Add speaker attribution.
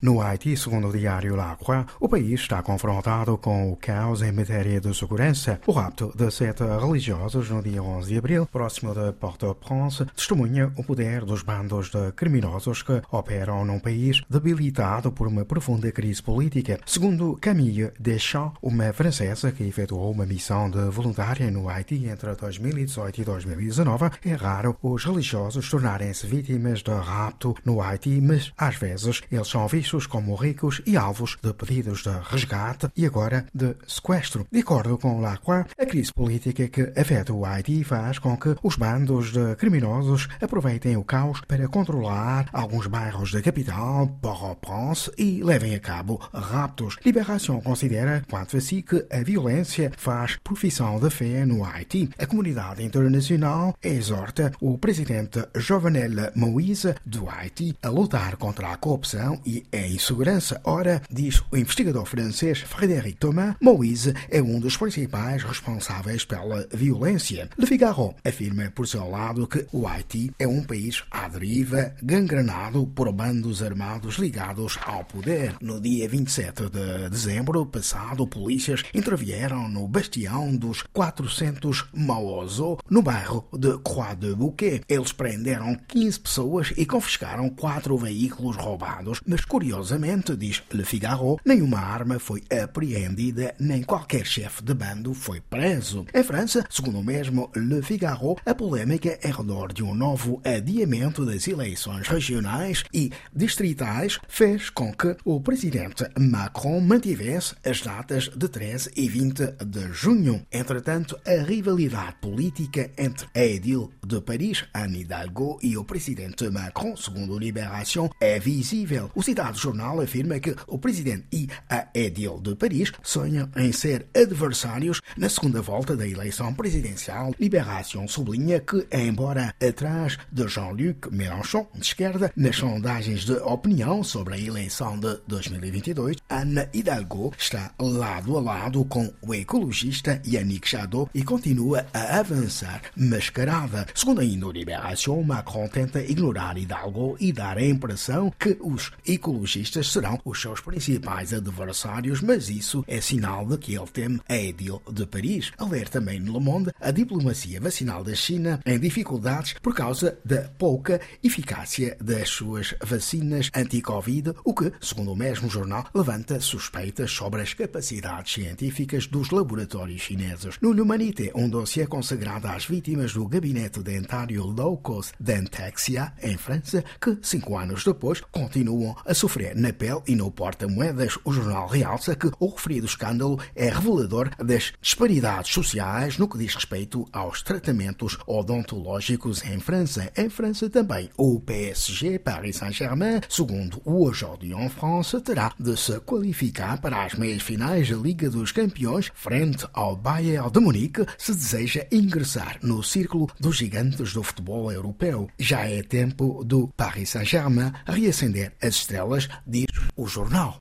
Speaker 1: No Haiti, segundo o diário La Croix, o país está confrontado com o caos em matéria de segurança. O rapto de sete religiosos no dia 11 de abril, próximo de Port-au-Prince, testemunha o poder dos bandos de criminosos que operam num país debilitado por uma profunda crise política. Segundo Camille Deschamps, uma francesa que efetuou uma missão de voluntária no Haiti entre 2018 e 2019, é raro os religiosos tornarem-se vítimas de rapto no Haiti, mas às vezes eles são vistos como ricos e alvos de pedidos de resgate e agora de sequestro. De acordo com Lacroix, a crise política que afeta o Haiti faz com que os bandos de criminosos aproveitem o caos para controlar alguns bairros da capital, Port-au-Prince, e levem a cabo raptos. Liberação considera, quanto a si, que a violência faz profissão de fé no Haiti. A comunidade internacional exorta o presidente Jovenel Moïse do Haiti a lutar contra a corrupção e em insegurança. Ora, diz o investigador francês Frédéric Thomas, Moïse é um dos principais responsáveis pela violência. Le Figaro afirma, por seu lado, que o Haiti é um país à deriva, gangrenado por bandos armados ligados ao poder. No dia 27 de dezembro passado, polícias intervieram no bastião dos 400 Maozo, no bairro de Croix de Bouquet. Eles prenderam 15 pessoas e confiscaram quatro veículos roubados, mas curiosamente Curiosamente, diz Le Figaro, nenhuma arma foi apreendida, nem qualquer chefe de bando foi preso. Em França, segundo o mesmo Le Figaro, a polêmica em redor de um novo adiamento das eleições regionais e distritais fez com que o presidente Macron mantivesse as datas de 13 e 20 de junho. Entretanto, a rivalidade política entre a edil de Paris, Anne Hidalgo, e o presidente Macron, segundo Libération, é visível. O citado jornal afirma que o presidente e a edil de Paris sonham em ser adversários na segunda volta da eleição presidencial. Libération sublinha que, embora atrás de Jean-Luc Mélenchon, de esquerda, nas sondagens de opinião sobre a eleição de 2022, Ana Hidalgo está lado a lado com o ecologista Yannick Jadot e continua a avançar mascarada. Segundo ainda o Libération, Macron tenta ignorar Hidalgo e dar a impressão que os ecologistas serão os seus principais adversários, mas isso é sinal de que ele teme a Edil de Paris. A ler também no Le Monde a diplomacia vacinal da China em dificuldades por causa da pouca eficácia das suas vacinas anti-Covid, o que, segundo o mesmo jornal, levanta suspeitas sobre as capacidades científicas dos laboratórios chineses. No L'Humanité, um dossiê consagrado às vítimas do gabinete dentário low cost Dentexia, em França, que, cinco anos depois, continuam a sofrer na pele e no porta-moedas, o jornal realça que o referido escândalo é revelador das disparidades sociais no que diz respeito aos tratamentos odontológicos em França. Em França também, o PSG Paris Saint-Germain, segundo o Aujourd'hui en France, terá de se qualificar para as meias finais da Liga dos Campeões frente ao Bayern de Munique se deseja ingressar no círculo dos gigantes do futebol europeu. Já é tempo do Paris Saint-Germain reacender as estrelas diz o jornal.